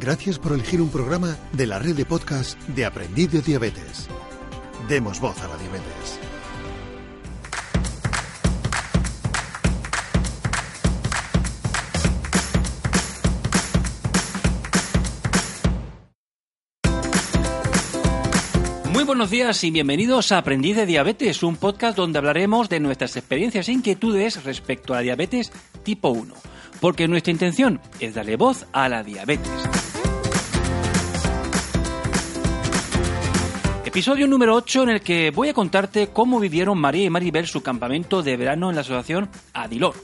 Gracias por elegir un programa de la red de podcast de Aprendiz de Diabetes. Demos voz a la diabetes. Muy buenos días y bienvenidos a Aprendiz de Diabetes, un podcast donde hablaremos de nuestras experiencias e inquietudes respecto a la diabetes tipo 1, porque nuestra intención es darle voz a la diabetes. Episodio número 8 en el que voy a contarte cómo vivieron María y Maribel su campamento de verano en la asociación Adilor.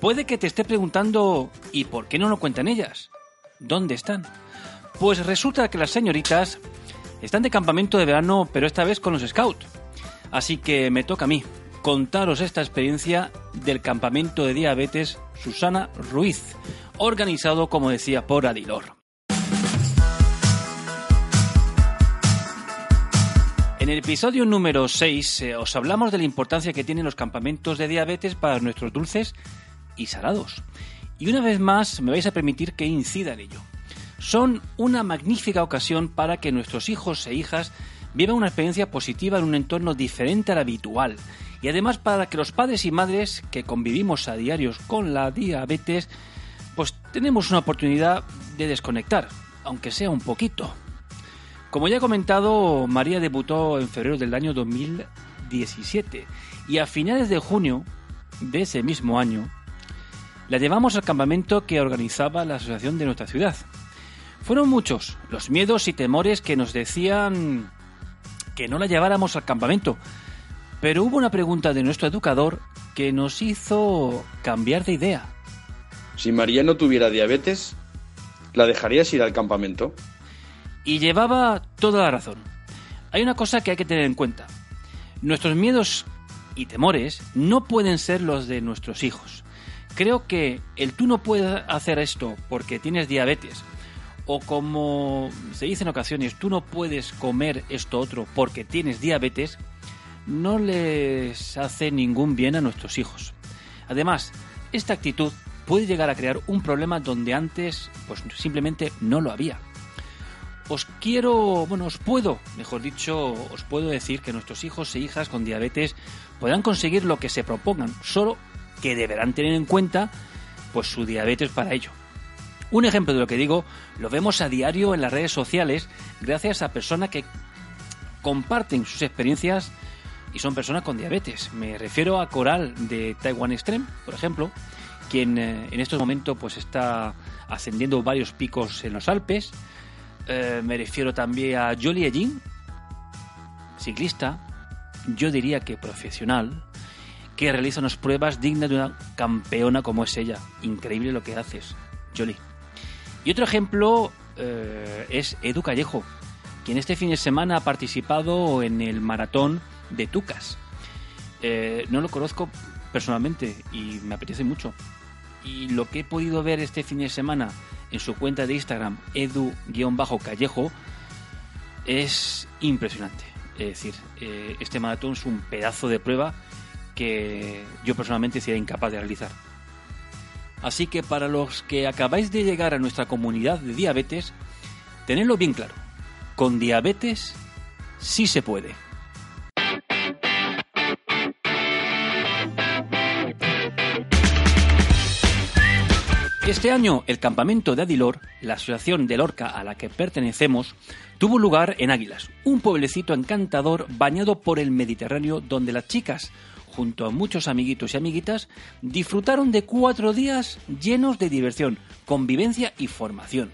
Puede que te esté preguntando ¿y por qué no lo cuentan ellas? ¿Dónde están? Pues resulta que las señoritas están de campamento de verano, pero esta vez con los Scouts. Así que me toca a mí contaros esta experiencia del campamento de diabetes Susana Ruiz, organizado, como decía, por Adilor. En el episodio número 6 eh, os hablamos de la importancia que tienen los campamentos de diabetes para nuestros dulces y salados. Y una vez más me vais a permitir que incida en ello son una magnífica ocasión para que nuestros hijos e hijas vivan una experiencia positiva en un entorno diferente al habitual y además para que los padres y madres que convivimos a diarios con la diabetes pues tenemos una oportunidad de desconectar, aunque sea un poquito. Como ya he comentado, María debutó en febrero del año 2017 y a finales de junio de ese mismo año la llevamos al campamento que organizaba la asociación de nuestra ciudad, fueron muchos los miedos y temores que nos decían que no la lleváramos al campamento, pero hubo una pregunta de nuestro educador que nos hizo cambiar de idea. Si María no tuviera diabetes, ¿la dejarías ir al campamento? Y llevaba toda la razón. Hay una cosa que hay que tener en cuenta. Nuestros miedos y temores no pueden ser los de nuestros hijos. Creo que el tú no puedes hacer esto porque tienes diabetes o como se dice en ocasiones, tú no puedes comer esto otro porque tienes diabetes, no les hace ningún bien a nuestros hijos. Además, esta actitud puede llegar a crear un problema donde antes pues simplemente no lo había. Os quiero, bueno, os puedo, mejor dicho, os puedo decir que nuestros hijos e hijas con diabetes podrán conseguir lo que se propongan, solo que deberán tener en cuenta pues su diabetes para ello. Un ejemplo de lo que digo lo vemos a diario en las redes sociales gracias a personas que comparten sus experiencias y son personas con diabetes. Me refiero a Coral de Taiwan Extreme, por ejemplo, quien eh, en estos momentos pues está ascendiendo varios picos en los Alpes. Eh, me refiero también a Jolie Jin, ciclista, yo diría que profesional, que realiza unas pruebas dignas de una campeona como es ella. Increíble lo que haces, Jolie. Y otro ejemplo eh, es Edu Callejo, quien este fin de semana ha participado en el maratón de Tucas. Eh, no lo conozco personalmente y me apetece mucho. Y lo que he podido ver este fin de semana en su cuenta de Instagram, edu-callejo, es impresionante. Es decir, eh, este maratón es un pedazo de prueba que yo personalmente sería incapaz de realizar. Así que para los que acabáis de llegar a nuestra comunidad de diabetes, tenedlo bien claro. Con diabetes sí se puede. Este año el campamento de Adilor, la asociación de Lorca a la que pertenecemos, tuvo lugar en Águilas, un pueblecito encantador bañado por el Mediterráneo donde las chicas junto a muchos amiguitos y amiguitas, disfrutaron de cuatro días llenos de diversión, convivencia y formación.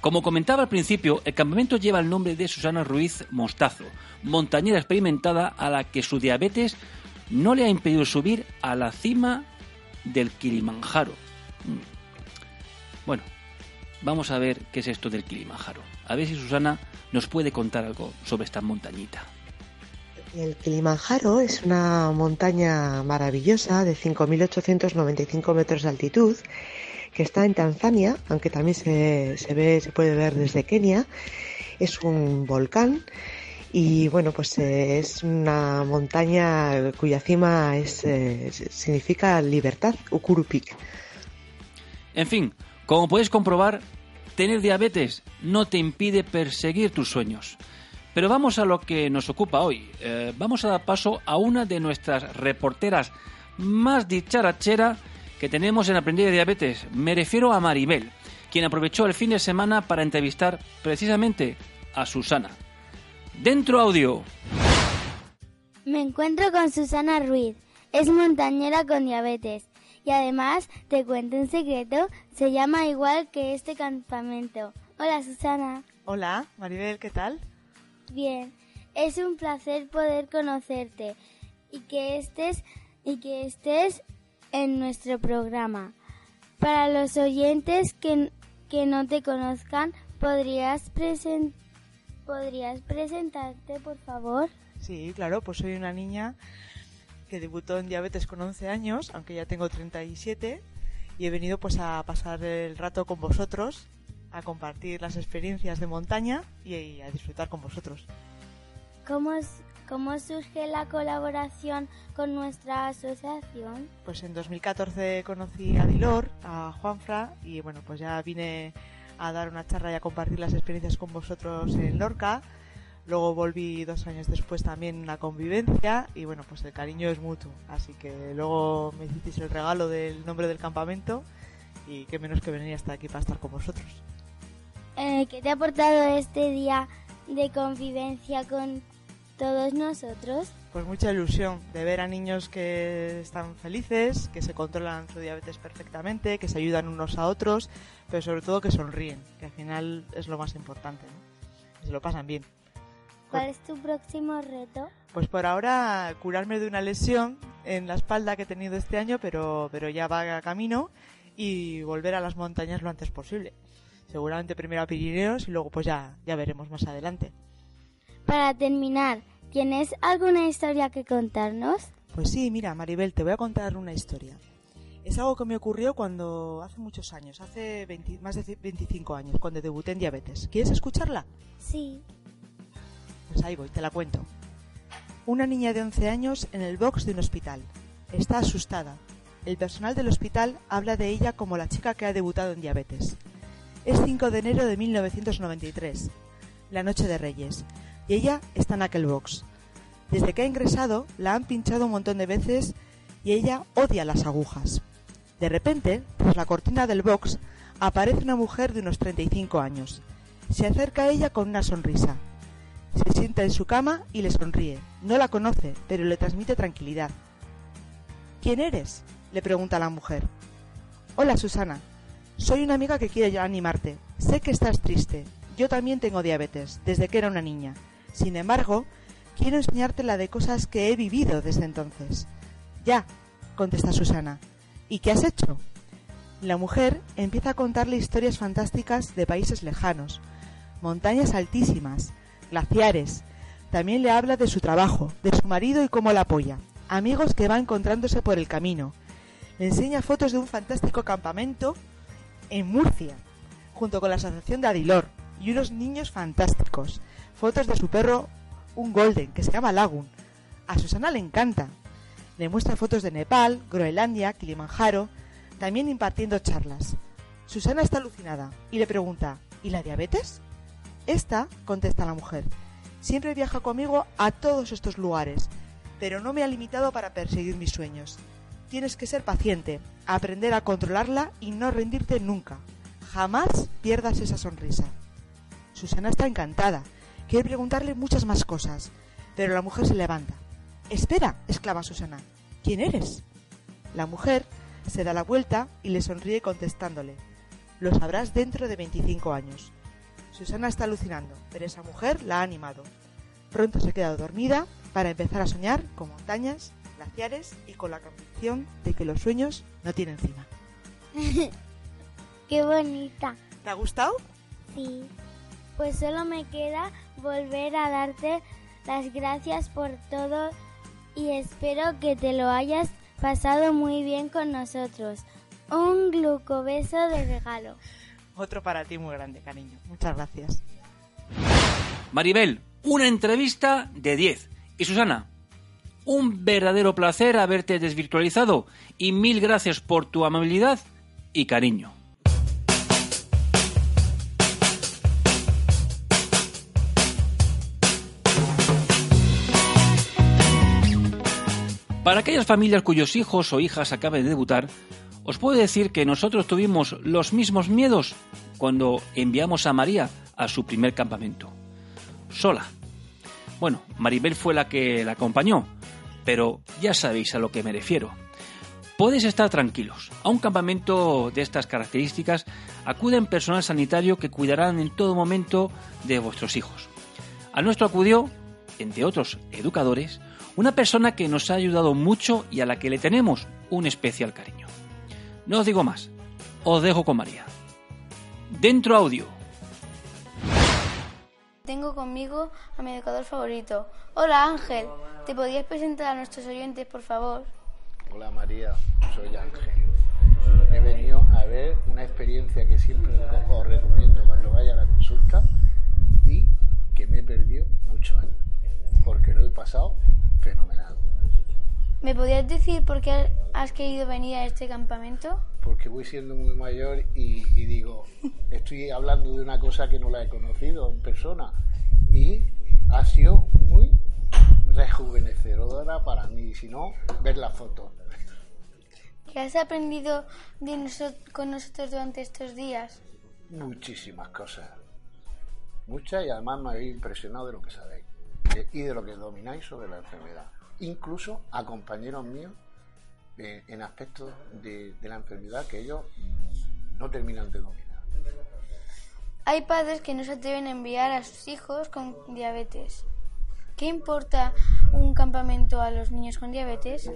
Como comentaba al principio, el campamento lleva el nombre de Susana Ruiz Mostazo, montañera experimentada a la que su diabetes no le ha impedido subir a la cima del Kilimanjaro. Bueno, vamos a ver qué es esto del Kilimanjaro. A ver si Susana nos puede contar algo sobre esta montañita. El Kilimanjaro es una montaña maravillosa de 5.895 metros de altitud que está en Tanzania, aunque también se, se, ve, se puede ver desde Kenia. Es un volcán y bueno, pues eh, es una montaña cuya cima es, eh, significa libertad, Ukuru Peak. En fin, como puedes comprobar, tener diabetes no te impide perseguir tus sueños. Pero vamos a lo que nos ocupa hoy. Eh, vamos a dar paso a una de nuestras reporteras más dicharachera que tenemos en Aprendí de Diabetes. Me refiero a Maribel, quien aprovechó el fin de semana para entrevistar precisamente a Susana. Dentro audio. Me encuentro con Susana Ruiz. Es montañera con diabetes. Y además, te cuento un secreto, se llama igual que este campamento. Hola Susana. Hola, Maribel, ¿qué tal? Bien, es un placer poder conocerte y que estés y que estés en nuestro programa. Para los oyentes que, que no te conozcan, ¿podrías, presen, ¿podrías presentarte, por favor? Sí, claro, pues soy una niña que debutó en diabetes con 11 años, aunque ya tengo 37, y he venido pues a pasar el rato con vosotros, a compartir las experiencias de montaña y a disfrutar con vosotros. ¿Cómo, ¿Cómo surge la colaboración con nuestra asociación? Pues en 2014 conocí a Dilor, a Juanfra, y bueno, pues ya vine a dar una charla y a compartir las experiencias con vosotros en Lorca. Luego volví dos años después también la convivencia y bueno, pues el cariño es mutuo. Así que luego me hicisteis el regalo del nombre del campamento y qué menos que venir hasta aquí para estar con vosotros. Eh, ¿Qué te ha aportado este día de convivencia con todos nosotros? Pues mucha ilusión de ver a niños que están felices, que se controlan su diabetes perfectamente, que se ayudan unos a otros, pero sobre todo que sonríen, que al final es lo más importante, ¿no? que se lo pasan bien. ¿Cuál es tu próximo reto? Pues por ahora curarme de una lesión en la espalda que he tenido este año, pero, pero ya va a camino y volver a las montañas lo antes posible. Seguramente primero a Pirineos y luego pues ya, ya veremos más adelante. Para terminar, ¿tienes alguna historia que contarnos? Pues sí, mira, Maribel, te voy a contar una historia. Es algo que me ocurrió cuando hace muchos años, hace 20, más de 25 años, cuando debuté en diabetes. ¿Quieres escucharla? Sí. Pues ahí te la cuento. Una niña de 11 años en el box de un hospital. Está asustada. El personal del hospital habla de ella como la chica que ha debutado en diabetes. Es 5 de enero de 1993, la noche de Reyes, y ella está en aquel box. Desde que ha ingresado, la han pinchado un montón de veces y ella odia las agujas. De repente, tras la cortina del box, aparece una mujer de unos 35 años. Se acerca a ella con una sonrisa. Se sienta en su cama y le sonríe. No la conoce, pero le transmite tranquilidad. ¿Quién eres? le pregunta la mujer. Hola, Susana. Soy una amiga que quiere animarte. Sé que estás triste. Yo también tengo diabetes, desde que era una niña. Sin embargo, quiero enseñarte la de cosas que he vivido desde entonces. Ya, contesta Susana. ¿Y qué has hecho? La mujer empieza a contarle historias fantásticas de países lejanos, montañas altísimas, glaciares. También le habla de su trabajo, de su marido y cómo la apoya, amigos que va encontrándose por el camino. Le enseña fotos de un fantástico campamento en Murcia, junto con la asociación de Adilor y unos niños fantásticos. Fotos de su perro, un golden, que se llama Lagun. A Susana le encanta. Le muestra fotos de Nepal, Groenlandia, Kilimanjaro, también impartiendo charlas. Susana está alucinada y le pregunta, ¿y la diabetes? Esta, contesta la mujer, siempre viaja conmigo a todos estos lugares, pero no me ha limitado para perseguir mis sueños. Tienes que ser paciente, aprender a controlarla y no rendirte nunca. Jamás pierdas esa sonrisa. Susana está encantada. Quiere preguntarle muchas más cosas, pero la mujer se levanta. Espera, exclama Susana. ¿Quién eres? La mujer se da la vuelta y le sonríe contestándole. Lo sabrás dentro de 25 años. Susana está alucinando, pero esa mujer la ha animado. Pronto se queda dormida para empezar a soñar con montañas, glaciares y con la convicción de que los sueños no tienen cima. Qué bonita. ¿Te ha gustado? Sí. Pues solo me queda volver a darte las gracias por todo y espero que te lo hayas pasado muy bien con nosotros. Un glucobeso de regalo. Otro para ti muy grande, cariño. Muchas gracias. Maribel, una entrevista de 10. Y Susana, un verdadero placer haberte desvirtualizado y mil gracias por tu amabilidad y cariño. Para aquellas familias cuyos hijos o hijas acaben de debutar, os puedo decir que nosotros tuvimos los mismos miedos cuando enviamos a María a su primer campamento. Sola. Bueno, Maribel fue la que la acompañó, pero ya sabéis a lo que me refiero. Podéis estar tranquilos. A un campamento de estas características acuden personal sanitario que cuidarán en todo momento de vuestros hijos. A nuestro acudió, entre otros educadores, una persona que nos ha ayudado mucho y a la que le tenemos un especial cariño. No os digo más, os dejo con María. Dentro audio. Tengo conmigo a mi educador favorito. Hola Ángel, ¿te podrías presentar a nuestros oyentes, por favor? Hola María, soy Ángel. He venido a ver una experiencia que siempre os recomiendo cuando vaya a la consulta y que me he perdido muchos años, porque lo he pasado fenomenal. ¿Me podrías decir por qué has querido venir a este campamento? Porque voy siendo muy mayor y, y digo, estoy hablando de una cosa que no la he conocido en persona y ha sido muy rejuvenecedora para mí, si no, ver la foto. ¿Qué has aprendido de noso- con nosotros durante estos días? Muchísimas cosas. Muchas y además me habéis impresionado de lo que sabéis y de lo que domináis sobre la enfermedad. Incluso a compañeros míos eh, en aspectos de, de la enfermedad que ellos no terminan de dominar. Hay padres que no se atreven a enviar a sus hijos con diabetes. ¿Qué importa un campamento a los niños con diabetes?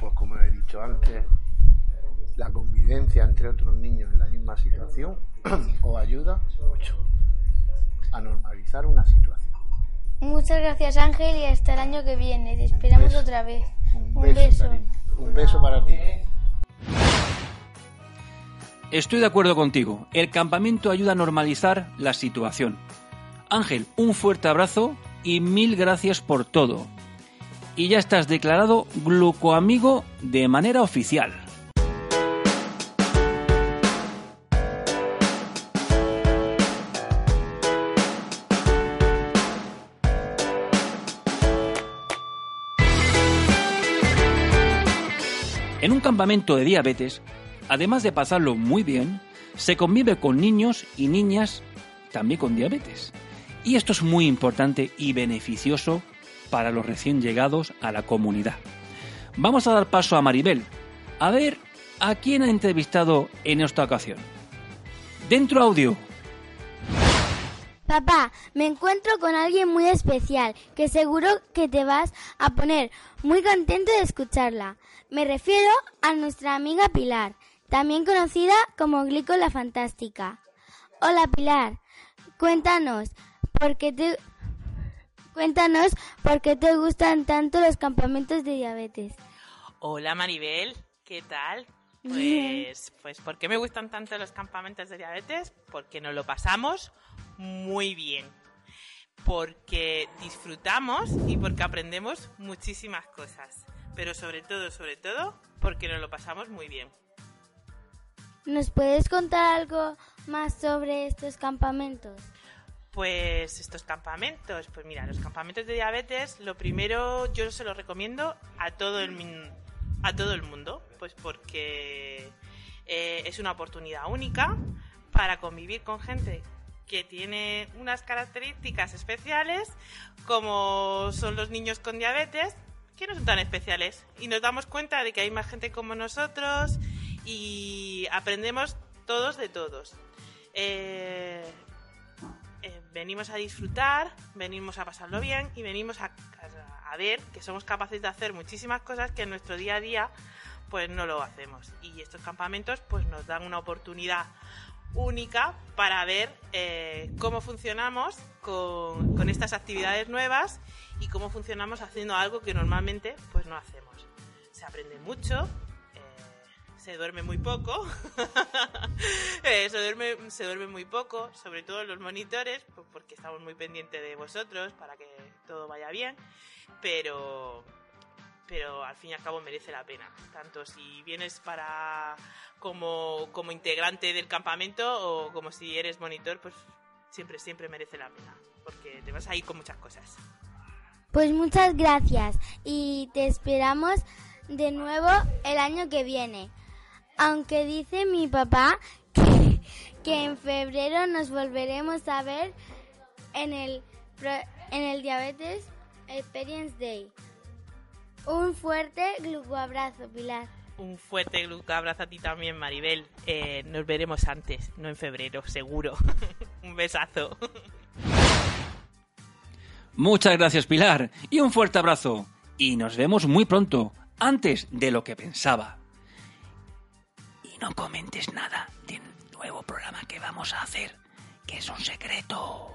Pues como he dicho antes, la convivencia entre otros niños en la misma situación os ayuda mucho a normalizar una situación. Muchas gracias Ángel y hasta el año que viene. Te esperamos beso. otra vez. Un, Un beso, beso. cariño. Un beso para ti. Estoy de acuerdo contigo. El campamento ayuda a normalizar la situación. Ángel, un fuerte abrazo y mil gracias por todo. Y ya estás declarado glucoamigo de manera oficial. Campamento de diabetes, además de pasarlo muy bien, se convive con niños y niñas también con diabetes. Y esto es muy importante y beneficioso para los recién llegados a la comunidad. Vamos a dar paso a Maribel, a ver a quién ha entrevistado en esta ocasión. Dentro audio. Papá, me encuentro con alguien muy especial que seguro que te vas a poner muy contento de escucharla. Me refiero a nuestra amiga Pilar, también conocida como Glico la Fantástica. Hola Pilar, cuéntanos, ¿por qué te, cuéntanos por qué te gustan tanto los campamentos de diabetes? Hola Maribel, ¿qué tal? Pues, pues ¿por qué me gustan tanto los campamentos de diabetes? Porque nos lo pasamos muy bien. Porque disfrutamos y porque aprendemos muchísimas cosas. Pero sobre todo, sobre todo, porque nos lo pasamos muy bien. ¿Nos puedes contar algo más sobre estos campamentos? Pues estos campamentos, pues mira, los campamentos de diabetes, lo primero yo se los recomiendo a todo el a todo el mundo, pues porque eh, es una oportunidad única para convivir con gente que tiene unas características especiales, como son los niños con diabetes, que no son tan especiales. Y nos damos cuenta de que hay más gente como nosotros y aprendemos todos de todos. Eh, eh, venimos a disfrutar, venimos a pasarlo bien y venimos a, a- ver que somos capaces de hacer muchísimas cosas que en nuestro día a día pues no lo hacemos. Y estos campamentos pues nos dan una oportunidad única para ver eh, cómo funcionamos con, estas actividades nuevas y cómo funcionamos haciendo algo que normalmente pues no hacemos. Se aprende mucho, eh, se duerme muy poco, eh, se, duerme, se duerme muy poco, sobre todo los monitores, pues, porque estamos muy pendientes de vosotros para que todo vaya bien, pero, pero al fin y al cabo merece la pena, tanto si vienes para como, como integrante del campamento o como si eres monitor, pues siempre, siempre merece la pena, porque te vas a ir con muchas cosas. Pues muchas gracias y te esperamos de nuevo el año que viene. Aunque dice mi papá que, que en febrero nos volveremos a ver en el, en el Diabetes Experience Day. Un fuerte glucoabrazo, Pilar. Un fuerte gluco abrazo a ti también, Maribel. Eh, nos veremos antes, no en febrero, seguro. Un besazo. Muchas gracias, Pilar, y un fuerte abrazo. Y nos vemos muy pronto, antes de lo que pensaba. Y no comentes nada del nuevo programa que vamos a hacer, que es un secreto.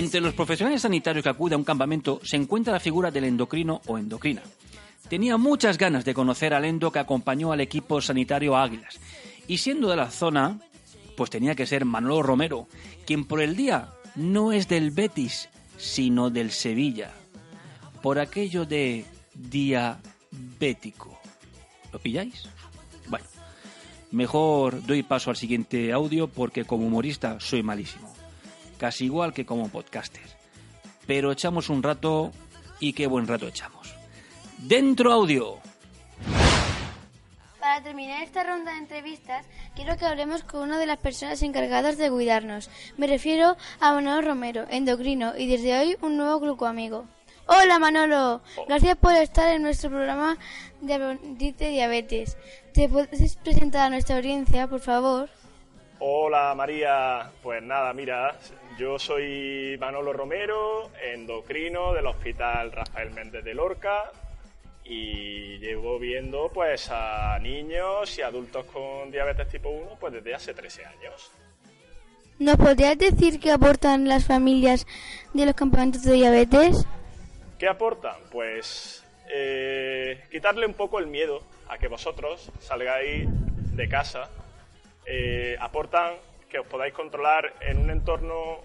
Entre los profesionales sanitarios que acuden a un campamento se encuentra la figura del endocrino o endocrina. Tenía muchas ganas de conocer al endo que acompañó al equipo sanitario Águilas. Y siendo de la zona, pues tenía que ser Manolo Romero, quien por el día no es del Betis, sino del Sevilla. Por aquello de diabético. ¿Lo pilláis? Bueno, mejor doy paso al siguiente audio porque como humorista soy malísimo. Casi igual que como podcaster. Pero echamos un rato y qué buen rato echamos. Dentro audio. Para terminar esta ronda de entrevistas, quiero que hablemos con una de las personas encargadas de cuidarnos. Me refiero a Manolo Romero, endocrino, y desde hoy un nuevo glucoamigo. Hola Manolo, gracias por estar en nuestro programa de diabetes. ¿Te puedes presentar a nuestra audiencia, por favor? Hola María, pues nada, mira, yo soy Manolo Romero, endocrino del Hospital Rafael Méndez de Lorca y llevo viendo pues a niños y adultos con diabetes tipo 1 pues desde hace 13 años. ¿Nos podrías decir qué aportan las familias de los campamentos de diabetes? ¿Qué aportan? Pues eh, quitarle un poco el miedo a que vosotros salgáis de casa. Eh, aportan que os podáis controlar en un entorno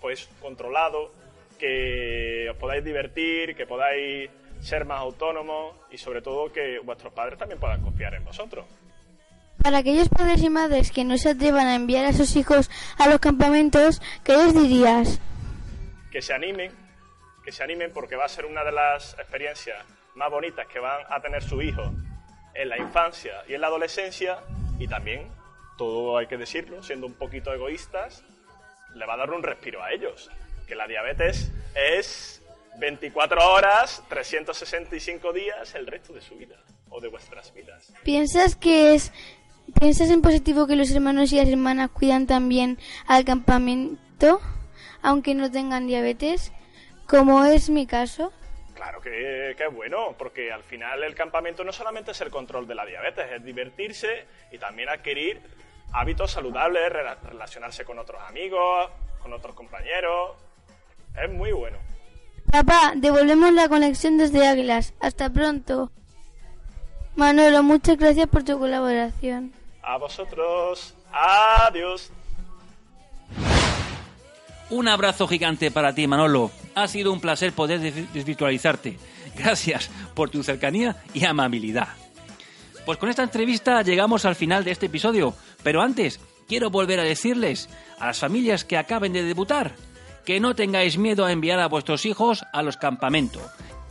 pues controlado, que os podáis divertir, que podáis ser más autónomos y sobre todo que vuestros padres también puedan confiar en vosotros. Para aquellos padres y madres que no se atrevan a enviar a sus hijos a los campamentos, ¿qué les dirías? que se animen, que se animen porque va a ser una de las experiencias más bonitas que van a tener su hijo en la infancia y en la adolescencia y también, todo hay que decirlo, siendo un poquito egoístas, le va a dar un respiro a ellos, que la diabetes es 24 horas, 365 días el resto de su vida o de vuestras vidas. ¿Piensas que es piensas en positivo que los hermanos y las hermanas cuidan también al campamento aunque no tengan diabetes, como es mi caso? Claro que, que es bueno, porque al final el campamento no solamente es el control de la diabetes, es divertirse y también adquirir hábitos saludables, rela- relacionarse con otros amigos, con otros compañeros. Es muy bueno. Papá, devolvemos la conexión desde Águilas. Hasta pronto. Manolo, muchas gracias por tu colaboración. A vosotros, adiós. Un abrazo gigante para ti, Manolo. Ha sido un placer poder des- desvirtualizarte. Gracias por tu cercanía y amabilidad. Pues con esta entrevista llegamos al final de este episodio, pero antes quiero volver a decirles a las familias que acaben de debutar que no tengáis miedo a enviar a vuestros hijos a los campamentos,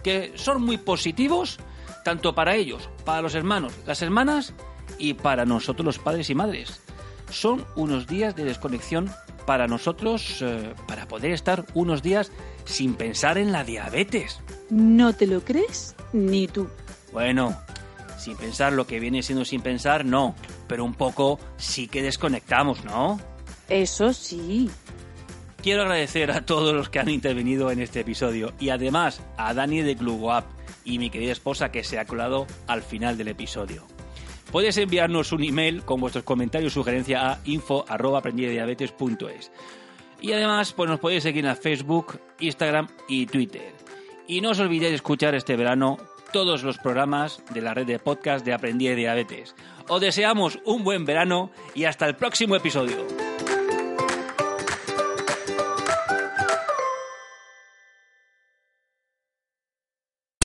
que son muy positivos tanto para ellos, para los hermanos, las hermanas y para nosotros los padres y madres. Son unos días de desconexión para nosotros, eh, para poder estar unos días sin pensar en la diabetes. ¿No te lo crees? Ni tú. Bueno, sin pensar lo que viene siendo sin pensar, no, pero un poco sí que desconectamos, ¿no? Eso sí. quiero agradecer a todos los que han intervenido en este episodio y además a Dani de Club y mi querida esposa que se ha colado al final del episodio. Puedes enviarnos un email con vuestros comentarios o sugerencias a info@aprendidiabetes.es. Y además, pues nos podéis seguir en Facebook, Instagram y Twitter. Y no os olvidéis de escuchar este verano todos los programas de la red de podcast de Aprendí de Diabetes. Os deseamos un buen verano y hasta el próximo episodio.